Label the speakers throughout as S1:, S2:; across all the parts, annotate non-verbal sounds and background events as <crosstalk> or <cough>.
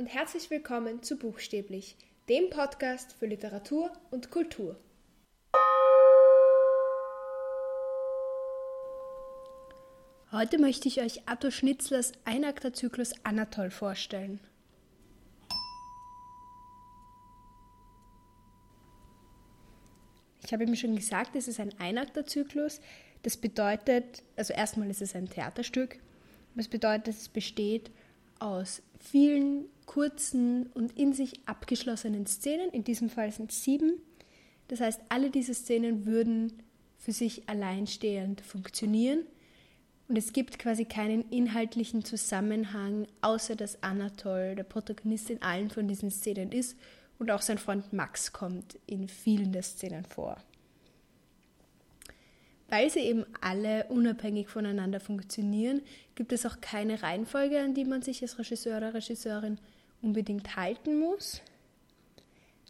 S1: und herzlich willkommen zu Buchstäblich, dem Podcast für Literatur und Kultur. Heute möchte ich euch Atto Schnitzlers Einakterzyklus Anatol vorstellen. Ich habe eben schon gesagt, es ist ein Einakterzyklus. Das bedeutet, also erstmal ist es ein Theaterstück. Das bedeutet, es besteht aus vielen kurzen und in sich abgeschlossenen Szenen. In diesem Fall sind es sieben. Das heißt, alle diese Szenen würden für sich alleinstehend funktionieren. Und es gibt quasi keinen inhaltlichen Zusammenhang, außer dass Anatol der Protagonist in allen von diesen Szenen ist und auch sein Freund Max kommt in vielen der Szenen vor. Weil sie eben alle unabhängig voneinander funktionieren, gibt es auch keine Reihenfolge, an die man sich als Regisseur oder Regisseurin unbedingt halten muss.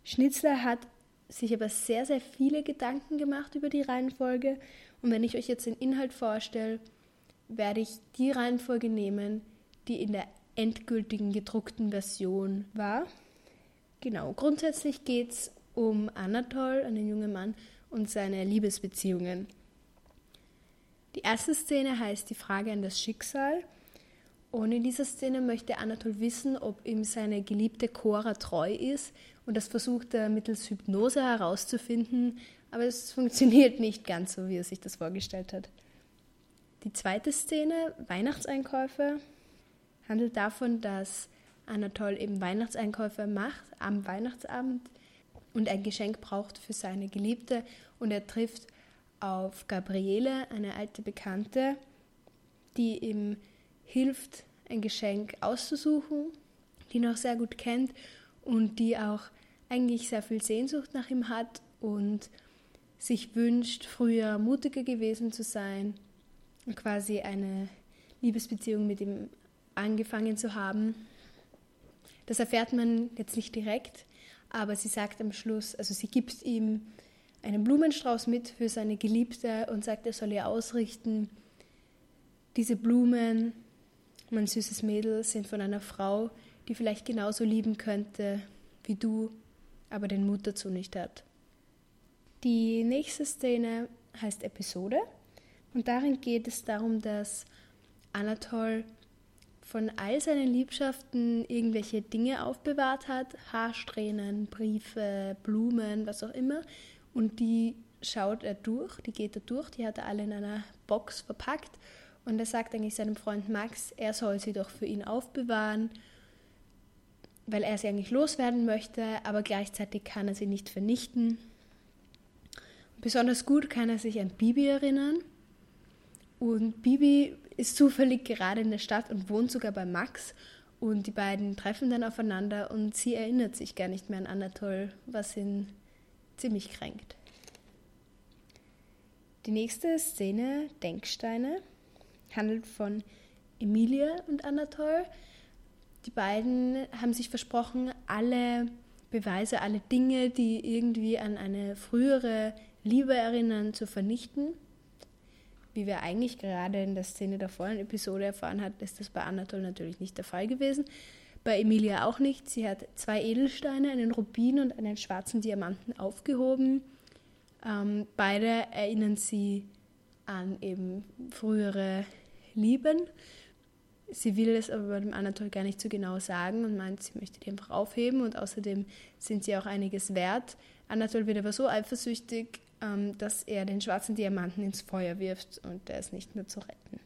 S1: Schnitzler hat sich aber sehr, sehr viele Gedanken gemacht über die Reihenfolge. Und wenn ich euch jetzt den Inhalt vorstelle, werde ich die Reihenfolge nehmen, die in der endgültigen gedruckten Version war. Genau, grundsätzlich geht es um Anatol, einen jungen Mann, und seine Liebesbeziehungen. Die erste Szene heißt Die Frage an das Schicksal. Und in dieser Szene möchte Anatol wissen, ob ihm seine geliebte Cora treu ist. Und das versucht er mittels Hypnose herauszufinden. Aber es funktioniert nicht ganz so, wie er sich das vorgestellt hat. Die zweite Szene, Weihnachtseinkäufe, handelt davon, dass Anatol eben Weihnachtseinkäufe macht am Weihnachtsabend und ein Geschenk braucht für seine Geliebte und er trifft auf Gabriele, eine alte Bekannte, die ihm hilft, ein Geschenk auszusuchen, die auch sehr gut kennt und die auch eigentlich sehr viel Sehnsucht nach ihm hat und sich wünscht, früher mutiger gewesen zu sein und quasi eine Liebesbeziehung mit ihm angefangen zu haben. Das erfährt man jetzt nicht direkt, aber sie sagt am Schluss, also sie gibt ihm einen Blumenstrauß mit für seine Geliebte und sagt, er soll ihr ausrichten, diese Blumen, mein süßes Mädel, sind von einer Frau, die vielleicht genauso lieben könnte wie du, aber den Mut dazu nicht hat. Die nächste Szene heißt Episode. Und darin geht es darum, dass Anatol von all seinen Liebschaften irgendwelche Dinge aufbewahrt hat, Haarsträhnen, Briefe, Blumen, was auch immer, und die schaut er durch, die geht er durch, die hat er alle in einer Box verpackt und er sagt eigentlich seinem Freund Max, er soll sie doch für ihn aufbewahren, weil er sie eigentlich loswerden möchte, aber gleichzeitig kann er sie nicht vernichten. Besonders gut kann er sich an Bibi erinnern. Und Bibi ist zufällig gerade in der Stadt und wohnt sogar bei Max. Und die beiden treffen dann aufeinander und sie erinnert sich gar nicht mehr an Anatol, was ihn ziemlich kränkt. Die nächste Szene, Denksteine, handelt von Emilia und Anatol. Die beiden haben sich versprochen, alle Beweise, alle Dinge, die irgendwie an eine frühere Liebe erinnern, zu vernichten. Wie wir eigentlich gerade in der Szene der vorigen Episode erfahren hat, ist das bei Anatol natürlich nicht der Fall gewesen. Bei Emilia auch nicht. Sie hat zwei Edelsteine, einen Rubin und einen schwarzen Diamanten aufgehoben. Ähm, beide erinnern sie an eben frühere Lieben. Sie will es aber bei dem Anatol gar nicht so genau sagen und meint, sie möchte die einfach aufheben und außerdem sind sie auch einiges wert. Anatol wird aber so eifersüchtig, ähm, dass er den schwarzen Diamanten ins Feuer wirft und der ist nicht mehr zu retten.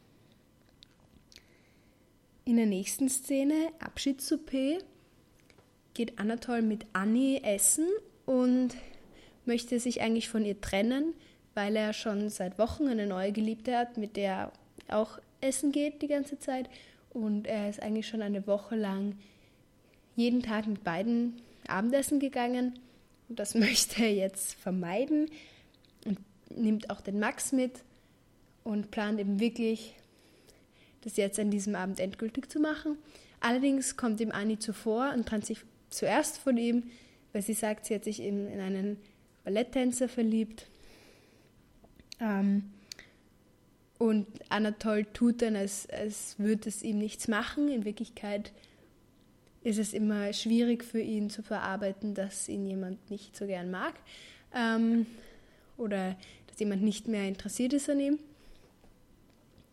S1: In der nächsten Szene, Abschiedssouper, geht Anatol mit Annie essen und möchte sich eigentlich von ihr trennen, weil er schon seit Wochen eine neue Geliebte hat, mit der er auch essen geht die ganze Zeit. Und er ist eigentlich schon eine Woche lang jeden Tag mit beiden Abendessen gegangen. Und das <laughs> möchte er jetzt vermeiden und nimmt auch den Max mit und plant eben wirklich das jetzt an diesem Abend endgültig zu machen. Allerdings kommt ihm Annie zuvor und trennt sich zuerst von ihm, weil sie sagt, sie hat sich in, in einen Balletttänzer verliebt. Ähm, und Anatol tut dann, als, als würde es ihm nichts machen. In Wirklichkeit ist es immer schwierig für ihn zu verarbeiten, dass ihn jemand nicht so gern mag ähm, oder dass jemand nicht mehr interessiert ist an ihm.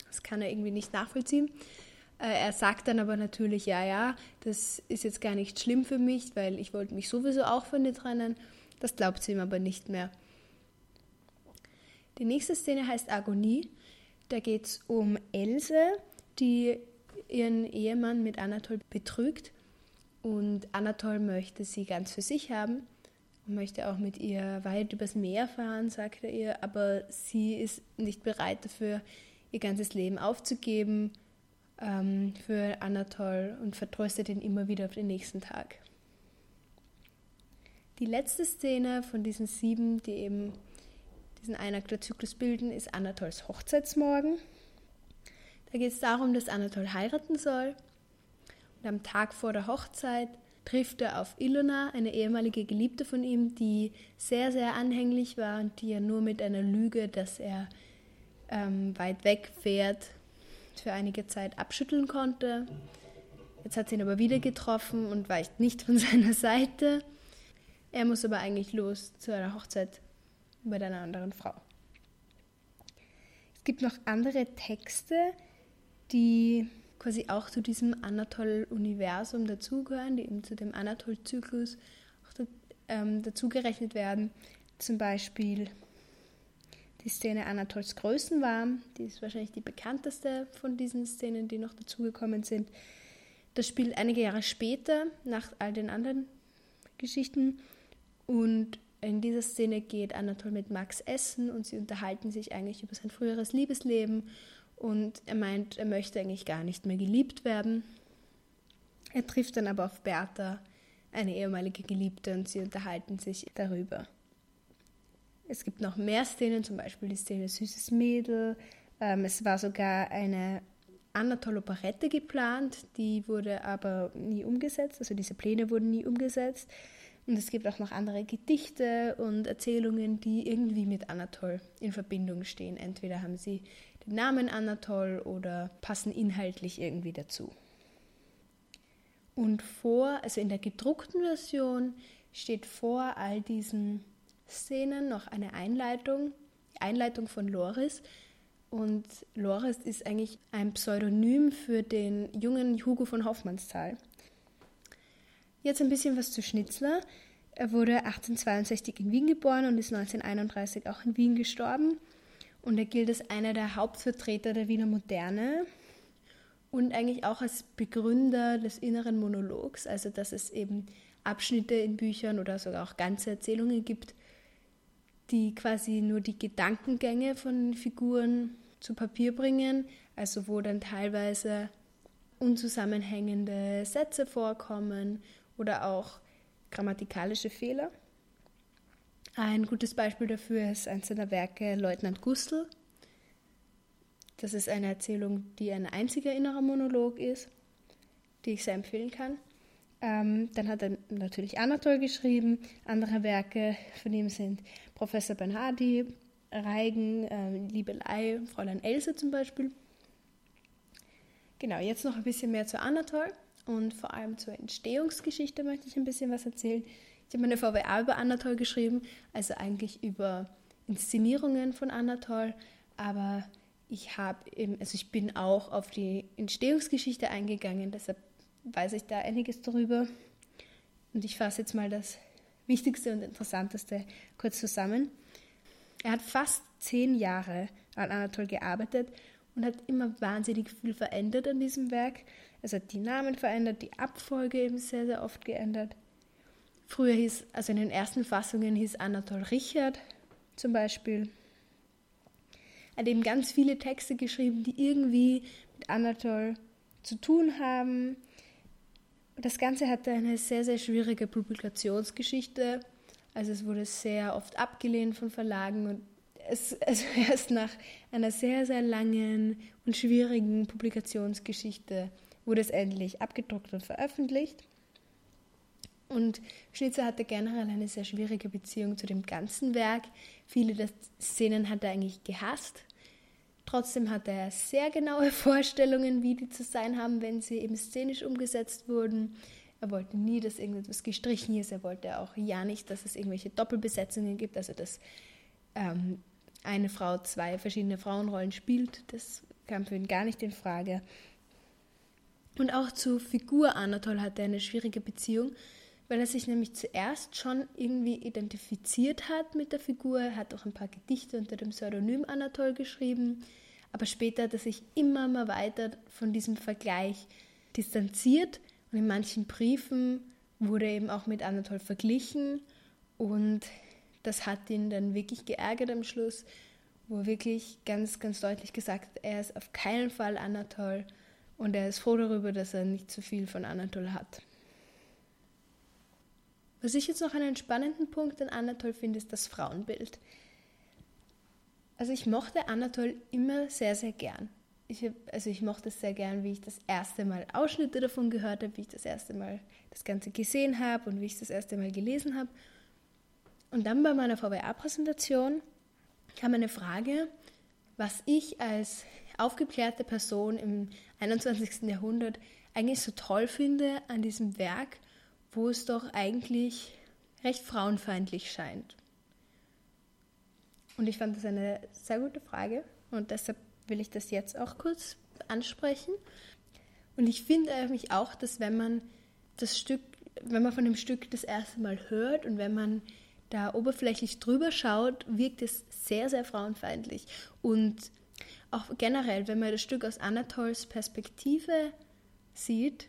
S1: Das kann er irgendwie nicht nachvollziehen. Äh, er sagt dann aber natürlich, ja, ja, das ist jetzt gar nicht schlimm für mich, weil ich wollte mich sowieso auch von dir trennen. Das glaubt sie ihm aber nicht mehr. Die nächste Szene heißt Agonie. Da geht es um Else, die ihren Ehemann mit Anatol betrügt. Und Anatol möchte sie ganz für sich haben und möchte auch mit ihr weit übers Meer fahren, sagt er ihr, aber sie ist nicht bereit dafür, ihr ganzes Leben aufzugeben ähm, für Anatol und vertröstet ihn immer wieder auf den nächsten Tag. Die letzte Szene von diesen sieben, die eben diesen Einakt der Zyklus bilden, ist Anatols Hochzeitsmorgen. Da geht es darum, dass Anatol heiraten soll. Und am Tag vor der Hochzeit trifft er auf Ilona, eine ehemalige Geliebte von ihm, die sehr, sehr anhänglich war und die er nur mit einer Lüge, dass er ähm, weit weg fährt, für einige Zeit abschütteln konnte. Jetzt hat sie ihn aber wieder getroffen und weicht nicht von <laughs> seiner Seite. Er muss aber eigentlich los zu einer Hochzeit mit einer anderen Frau. Es gibt noch andere Texte, die quasi auch zu diesem Anatol-Universum dazugehören, die eben zu dem Anatol-Zyklus ähm, dazugerechnet werden. Zum Beispiel die Szene Anatols Größenwarm, die ist wahrscheinlich die bekannteste von diesen Szenen, die noch dazugekommen sind. Das spielt einige Jahre später, nach all den anderen Geschichten. Und in dieser Szene geht Anatol mit Max essen und sie unterhalten sich eigentlich über sein früheres Liebesleben. Und er meint, er möchte eigentlich gar nicht mehr geliebt werden. Er trifft dann aber auf Bertha, eine ehemalige Geliebte, und sie unterhalten sich darüber. Es gibt noch mehr Szenen, zum Beispiel die Szene Süßes Mädel. Ähm, es war sogar eine Anatol-Operette geplant, die wurde aber nie umgesetzt, also diese Pläne wurden nie umgesetzt. Und es gibt auch noch andere Gedichte und Erzählungen, die irgendwie mit Anatol in Verbindung stehen. Entweder haben sie den Namen Anatol oder passen inhaltlich irgendwie dazu. Und vor, also in der gedruckten Version steht vor all diesen Szenen noch eine Einleitung, die Einleitung von Loris. Und Loris ist eigentlich ein Pseudonym für den jungen Hugo von Hoffmannsthal. Jetzt ein bisschen was zu Schnitzler. Er wurde 1862 in Wien geboren und ist 1931 auch in Wien gestorben. Und er gilt als einer der Hauptvertreter der Wiener Moderne und eigentlich auch als Begründer des inneren Monologs, also dass es eben Abschnitte in Büchern oder sogar auch ganze Erzählungen gibt, die quasi nur die Gedankengänge von Figuren zu Papier bringen, also wo dann teilweise unzusammenhängende Sätze vorkommen oder auch grammatikalische Fehler. Ein gutes Beispiel dafür ist eines seiner Werke Leutnant Gustl. Das ist eine Erzählung, die ein einziger innerer Monolog ist, die ich sehr empfehlen kann. Ähm, dann hat er natürlich Anatol geschrieben. Andere Werke von ihm sind Professor Bernhardi, Reigen, äh, Liebelei, Fräulein Else zum Beispiel. Genau, jetzt noch ein bisschen mehr zu Anatol und vor allem zur Entstehungsgeschichte möchte ich ein bisschen was erzählen. Ich habe meine VWA über Anatol geschrieben, also eigentlich über Inszenierungen von Anatol, aber ich habe also ich bin auch auf die Entstehungsgeschichte eingegangen, deshalb weiß ich da einiges darüber. Und ich fasse jetzt mal das Wichtigste und Interessanteste kurz zusammen. Er hat fast zehn Jahre an Anatol gearbeitet und hat immer wahnsinnig viel verändert an diesem Werk. Er hat die Namen verändert, die Abfolge eben sehr, sehr oft geändert. Früher hieß, also in den ersten Fassungen hieß Anatol Richard zum Beispiel. Er hat eben ganz viele Texte geschrieben, die irgendwie mit Anatol zu tun haben. Das Ganze hatte eine sehr, sehr schwierige Publikationsgeschichte. Also es wurde sehr oft abgelehnt von Verlagen und es, <laughs> also erst nach einer sehr, sehr langen und schwierigen Publikationsgeschichte wurde es endlich abgedruckt und veröffentlicht. Und Schnitzer hatte generell eine sehr schwierige Beziehung zu dem ganzen Werk. Viele der Szenen hat er eigentlich gehasst. Trotzdem hatte er sehr genaue <laughs> Vorstellungen, wie die zu sein haben, wenn sie eben szenisch umgesetzt wurden. Er wollte nie, dass irgendetwas gestrichen ist. Er wollte auch ja nicht, dass es irgendwelche Doppelbesetzungen gibt, also dass ähm, eine Frau zwei verschiedene Frauenrollen spielt. Das kam für ihn gar nicht in Frage. Und auch zur Figur Anatol hatte er eine schwierige Beziehung, weil er sich nämlich zuerst schon irgendwie identifiziert hat mit der Figur. Er hat auch ein paar Gedichte unter dem Pseudonym Anatol geschrieben, aber später hat er sich immer mal weiter von diesem Vergleich distanziert. Und in manchen Briefen wurde er eben auch mit Anatol verglichen. Und das hat ihn dann wirklich geärgert am Schluss, wo er wirklich ganz, ganz deutlich gesagt hat, er ist auf keinen Fall Anatol und er ist froh darüber, dass er nicht zu viel von Anatol hat. Was ich jetzt noch einen spannenden Punkt an Anatol finde, ist das Frauenbild. Also ich mochte Anatol immer sehr, sehr gern. Ich hab, also ich mochte es sehr gern, wie ich das erste Mal Ausschnitte davon gehört habe, wie ich das erste Mal das Ganze gesehen habe und wie ich das erste Mal gelesen habe. Und dann bei meiner VWA-Präsentation kam eine Frage, was ich als aufgeklärte Person im 21. Jahrhundert eigentlich so toll finde an diesem Werk, wo es doch eigentlich recht frauenfeindlich scheint. Und ich fand das eine sehr gute Frage und deshalb will ich das jetzt auch kurz ansprechen. Und ich finde eigentlich auch, dass wenn man das Stück, wenn man von dem Stück das erste Mal hört und wenn man da oberflächlich drüber schaut, wirkt es sehr, sehr frauenfeindlich. Und auch generell, wenn man das Stück aus Anatols Perspektive sieht,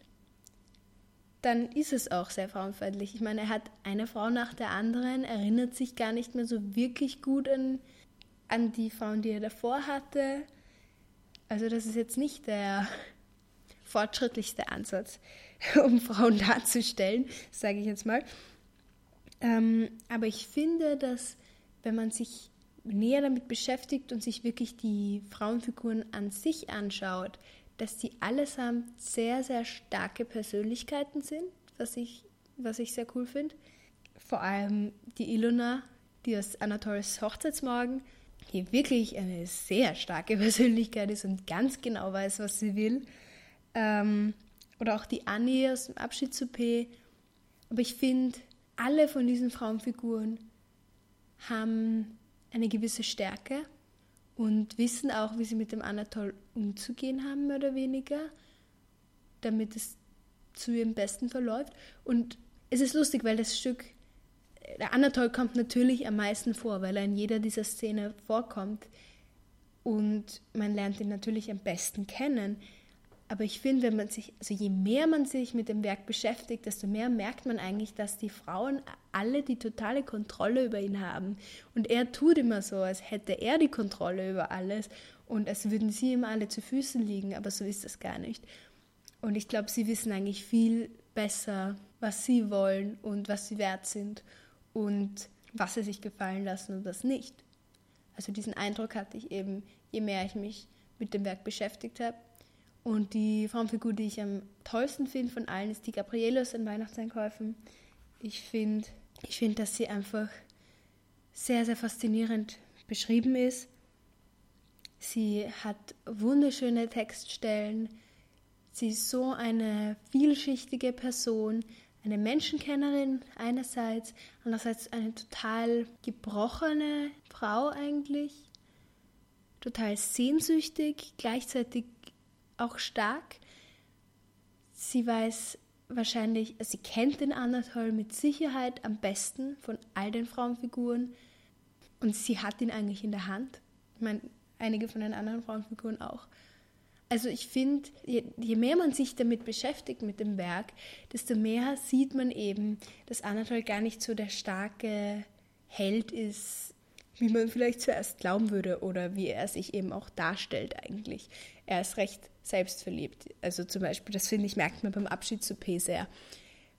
S1: dann ist es auch sehr frauenfeindlich. Ich meine, er hat eine Frau nach der anderen, erinnert sich gar nicht mehr so wirklich gut an, an die Frauen, die er davor hatte. Also das ist jetzt nicht der <laughs> fortschrittlichste Ansatz, <laughs> um Frauen darzustellen, sage ich jetzt mal. Ähm, aber ich finde, dass wenn man sich näher damit beschäftigt und sich wirklich die Frauenfiguren an sich anschaut, dass die allesamt sehr, sehr starke Persönlichkeiten sind, was ich, was ich sehr cool finde. Vor allem die Ilona, die aus Anatols Hochzeitsmorgen, die wirklich eine sehr starke <laughs> Persönlichkeit ist und ganz genau weiß, was sie will. Ähm, oder auch die Annie aus dem Abschied zu P. Aber ich finde, alle von diesen Frauenfiguren haben eine gewisse Stärke und wissen auch, wie sie mit dem Anatol umzugehen haben, mehr oder weniger, damit es zu ihrem Besten verläuft. Und es ist lustig, weil das Stück, der Anatol kommt natürlich am meisten vor, weil er in jeder dieser Szene vorkommt. Und man lernt ihn natürlich am besten kennen. Aber ich finde, wenn man sich, also je mehr man sich mit dem Werk beschäftigt, desto mehr merkt man eigentlich, dass die Frauen alle die totale Kontrolle über ihn haben. Und er tut immer so, als hätte er die Kontrolle über alles und als würden sie ihm alle zu Füßen liegen, aber so ist das gar nicht. Und ich glaube, sie wissen eigentlich viel besser, was sie wollen und was sie wert sind und was sie sich gefallen lassen und was nicht. Also diesen Eindruck hatte ich eben, je mehr ich mich mit dem Werk beschäftigt habe. Und die Frauenfigur, die ich am tollsten finde von allen, ist die Gabriele aus den Weihnachtseinkäufen. Ich finde, ich find, dass sie einfach sehr, sehr faszinierend beschrieben ist. Sie hat wunderschöne Textstellen. Sie ist so eine vielschichtige Person, eine Menschenkennerin einerseits, andererseits eine total gebrochene Frau eigentlich, total sehnsüchtig, gleichzeitig auch stark. Sie weiß wahrscheinlich, sie kennt den Anatol mit Sicherheit am besten von all den Frauenfiguren und sie hat ihn eigentlich in der Hand. Ich meine, einige von den anderen Frauenfiguren auch. Also ich finde, je, je, mehr man sich damit beschäftigt mit dem Werk, desto mehr sieht man eben, dass Anatol gar nicht so der starke Held ist, wie man vielleicht zuerst glauben würde oder wie er sich eben auch darstellt eigentlich. Er ist recht selbstverliebt. Also zum Beispiel, das finde ich, merkt man beim Abschied zu P sehr,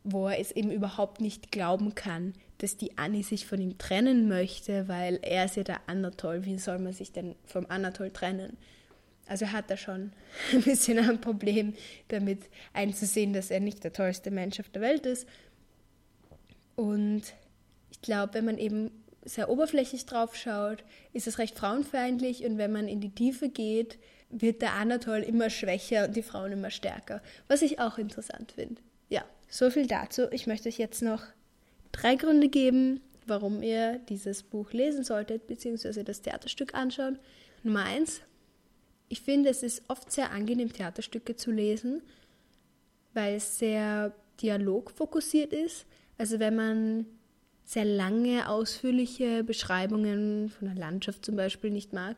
S1: wo er es eben überhaupt nicht glauben kann, dass die Annie sich von ihm trennen möchte, weil er ist ja der Anatol. Wie soll man sich denn vom Anatol trennen? Also hat er schon <laughs> ein bisschen ein Problem damit einzusehen, dass er nicht der tollste Mensch auf der Welt ist. Und ich glaube, wenn man eben sehr oberflächlich drauf schaut, ist es recht frauenfeindlich und wenn man in die Tiefe geht, wird der Anatol immer schwächer und die Frauen immer stärker. Was ich auch interessant finde. Ja, So viel dazu. Ich möchte euch jetzt noch drei Gründe geben, warum ihr dieses Buch lesen solltet, beziehungsweise das Theaterstück anschauen. Nummer eins, ich finde, es ist oft sehr angenehm, Theaterstücke zu lesen, weil es sehr dialogfokussiert ist. Also wenn man sehr lange, ausführliche Beschreibungen von der Landschaft zum Beispiel nicht mag,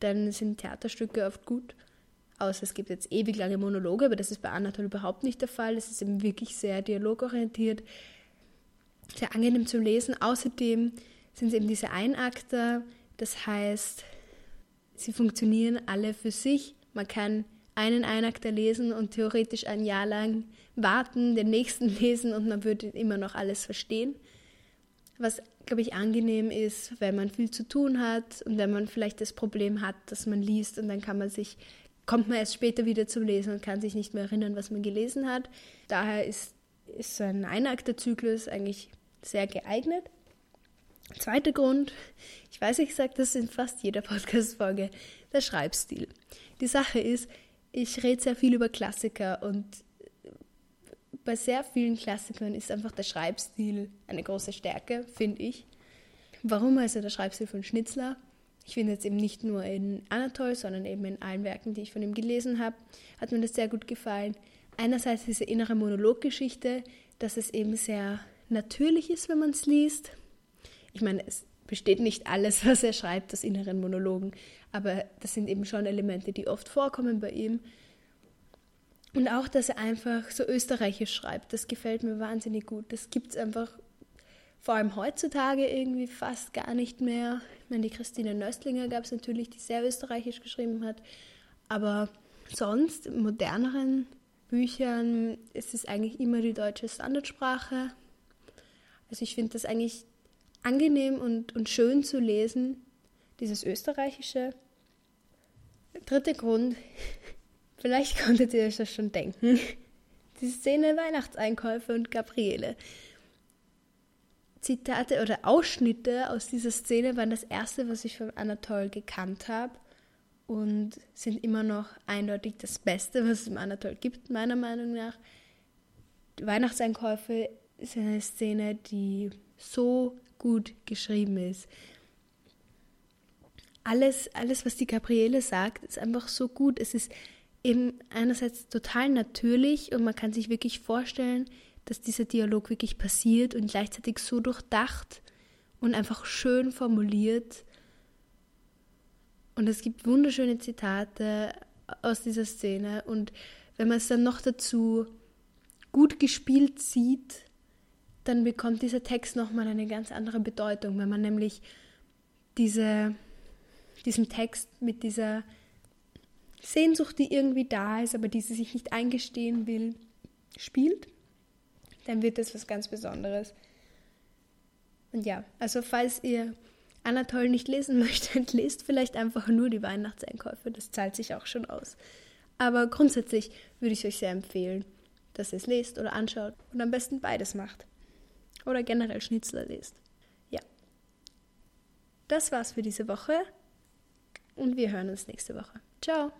S1: dann sind Theaterstücke oft gut. Außer es gibt jetzt ewig lange Monologe, aber das ist bei Anatol überhaupt nicht der Fall. Es ist eben wirklich sehr dialogorientiert, sehr angenehm zum Lesen. Außerdem sind es eben diese Einakter, das heißt, sie funktionieren alle für sich. Man kann einen Einakter lesen und theoretisch ein Jahr lang warten, den nächsten <laughs> lesen und man würde immer noch alles verstehen. Was, glaube ich, angenehm ist, wenn man viel zu tun hat und wenn man vielleicht das Problem hat, dass man liest und dann kann man sich, kommt man erst später wieder zum Lesen und kann sich nicht mehr erinnern, was man gelesen hat. Daher ist, ist so ein Einakterzyklus eigentlich sehr geeignet. Zweiter Grund, ich weiß, ich sage das in fast jeder <laughs> Podcast-Folge, der Schreibstil. Die Sache ist, ich rede sehr viel über Klassiker und bei sehr vielen Klassikern ist einfach der Schreibstil eine große Stärke, finde ich. Warum also der Schreibstil von Schnitzler? Ich finde jetzt eben nicht nur in Anatol, sondern eben in allen Werken, die ich von ihm gelesen habe, hat mir das sehr gut gefallen. Einerseits diese innere Monologgeschichte, dass es eben sehr natürlich ist, wenn man es liest. Ich meine, es besteht nicht alles, <laughs> was er schreibt, aus inneren Monologen, aber das sind eben schon Elemente, die oft vorkommen bei ihm. Und auch, dass er einfach so österreichisch schreibt, das gefällt mir wahnsinnig gut. Das gibt es einfach vor allem heutzutage irgendwie fast gar nicht mehr. Ich meine, die Christine Nöstlinger gab es natürlich, die sehr österreichisch geschrieben hat, aber sonst in moderneren Büchern ist es eigentlich immer die deutsche Standardsprache. Also ich finde das eigentlich angenehm und, und schön zu lesen, dieses österreichische. Dritter Grund, Vielleicht <laughs> konntet ihr euch das schon denken. <laughs> Die Szene Weihnachtseinkäufe und Gabriele. Zitate oder Ausschnitte aus dieser Szene waren das erste, was ich von Anatol gekannt habe und sind immer noch eindeutig das Beste, was es im Anatol gibt, meiner Meinung nach. Die Weihnachtseinkäufe ist eine Szene, die so gut geschrieben ist. Alles, alles, was die Gabriele sagt, ist einfach so gut. Es ist eben einerseits total natürlich und man kann sich wirklich vorstellen, dass dieser Dialog wirklich passiert und gleichzeitig so durchdacht und einfach schön formuliert. Und es gibt wunderschöne Zitate aus dieser Szene und wenn man es dann noch dazu gut gespielt sieht, dann bekommt dieser Text nochmal eine ganz andere Bedeutung, wenn man nämlich diese, diesen Text mit dieser Sehnsucht, die irgendwie da ist, aber die sie sich nicht eingestehen will, spielt, dann wird das was ganz Besonderes. Und ja, also falls ihr Anatol nicht lesen <laughs> möchtet, lest vielleicht einfach nur die Weihnachtseinkäufe. Das zahlt sich auch schon aus. Aber grundsätzlich würde ich euch sehr empfehlen, dass ihr es lest oder anschaut und am besten beides macht. Oder generell Schnitzler lest. Ja. Das war's für diese Woche und wir hören uns nächste Woche. Ciao!